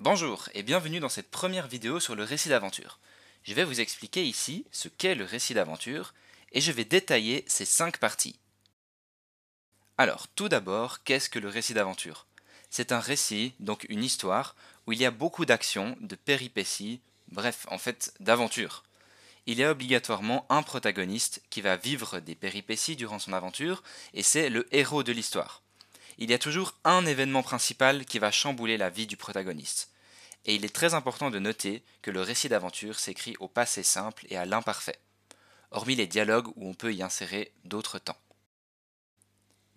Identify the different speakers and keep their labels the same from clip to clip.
Speaker 1: Bonjour et bienvenue dans cette première vidéo sur le récit d'aventure. Je vais vous expliquer ici ce qu'est le récit d'aventure et je vais détailler ces cinq parties. Alors, tout d'abord, qu'est-ce que le récit d'aventure? C'est un récit, donc une histoire, où il y a beaucoup d'actions, de péripéties, bref, en fait, d'aventures. Il y a obligatoirement un protagoniste qui va vivre des péripéties durant son aventure et c'est le héros de l'histoire il y a toujours un événement principal qui va chambouler la vie du protagoniste. Et il est très important de noter que le récit d'aventure s'écrit au passé simple et à l'imparfait, hormis les dialogues où on peut y insérer d'autres temps.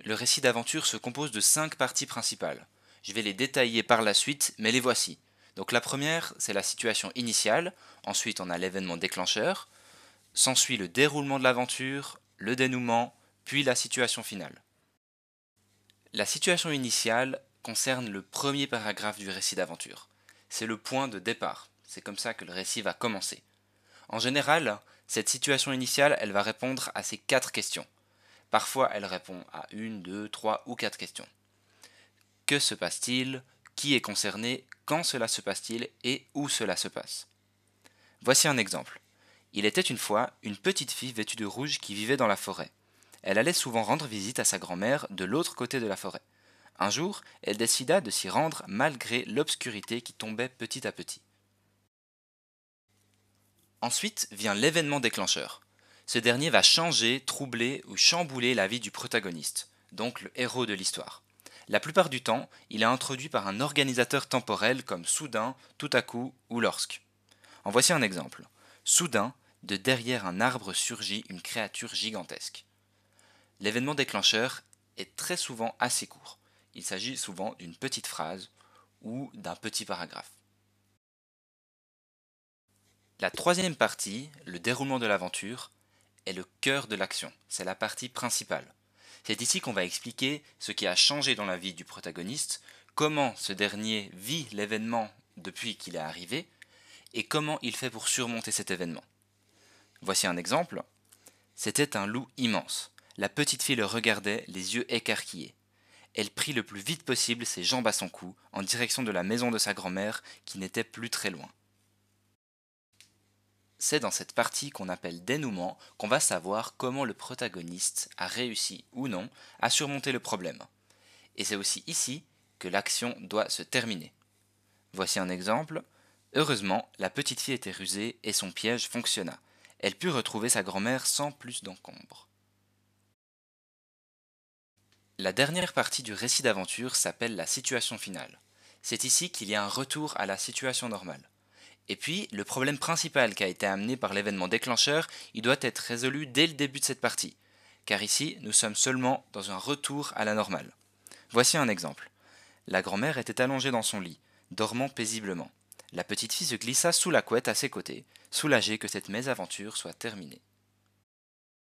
Speaker 1: Le récit d'aventure se compose de cinq parties principales. Je vais les détailler par la suite, mais les voici. Donc la première, c'est la situation initiale, ensuite on a l'événement déclencheur, s'ensuit le déroulement de l'aventure, le dénouement, puis la situation finale. La situation initiale concerne le premier paragraphe du récit d'aventure. C'est le point de départ. C'est comme ça que le récit va commencer. En général, cette situation initiale, elle va répondre à ces quatre questions. Parfois, elle répond à une, deux, trois ou quatre questions. Que se passe-t-il? Qui est concerné? Quand cela se passe-t-il? Et où cela se passe? Voici un exemple. Il était une fois une petite fille vêtue de rouge qui vivait dans la forêt elle allait souvent rendre visite à sa grand-mère de l'autre côté de la forêt. Un jour, elle décida de s'y rendre malgré l'obscurité qui tombait petit à petit. Ensuite vient l'événement déclencheur. Ce dernier va changer, troubler ou chambouler la vie du protagoniste, donc le héros de l'histoire. La plupart du temps, il est introduit par un organisateur temporel comme soudain, tout à coup ou lorsque. En voici un exemple. Soudain, de derrière un arbre surgit une créature gigantesque. L'événement déclencheur est très souvent assez court. Il s'agit souvent d'une petite phrase ou d'un petit paragraphe. La troisième partie, le déroulement de l'aventure, est le cœur de l'action. C'est la partie principale. C'est ici qu'on va expliquer ce qui a changé dans la vie du protagoniste, comment ce dernier vit l'événement depuis qu'il est arrivé, et comment il fait pour surmonter cet événement. Voici un exemple. C'était un loup immense. La petite fille le regardait, les yeux écarquillés. Elle prit le plus vite possible ses jambes à son cou, en direction de la maison de sa grand-mère, qui n'était plus très loin. C'est dans cette partie qu'on appelle dénouement qu'on va savoir comment le protagoniste a réussi ou non à surmonter le problème. Et c'est aussi ici que l'action doit se terminer. Voici un exemple. Heureusement, la petite fille était rusée et son piège fonctionna. Elle put retrouver sa grand-mère sans plus d'encombre. La dernière partie du récit d'aventure s'appelle la situation finale. C'est ici qu'il y a un retour à la situation normale. Et puis, le problème principal qui a été amené par l'événement déclencheur, il doit être résolu dès le début de cette partie. Car ici, nous sommes seulement dans un retour à la normale. Voici un exemple. La grand-mère était allongée dans son lit, dormant paisiblement. La petite fille se glissa sous la couette à ses côtés, soulagée que cette mésaventure soit terminée.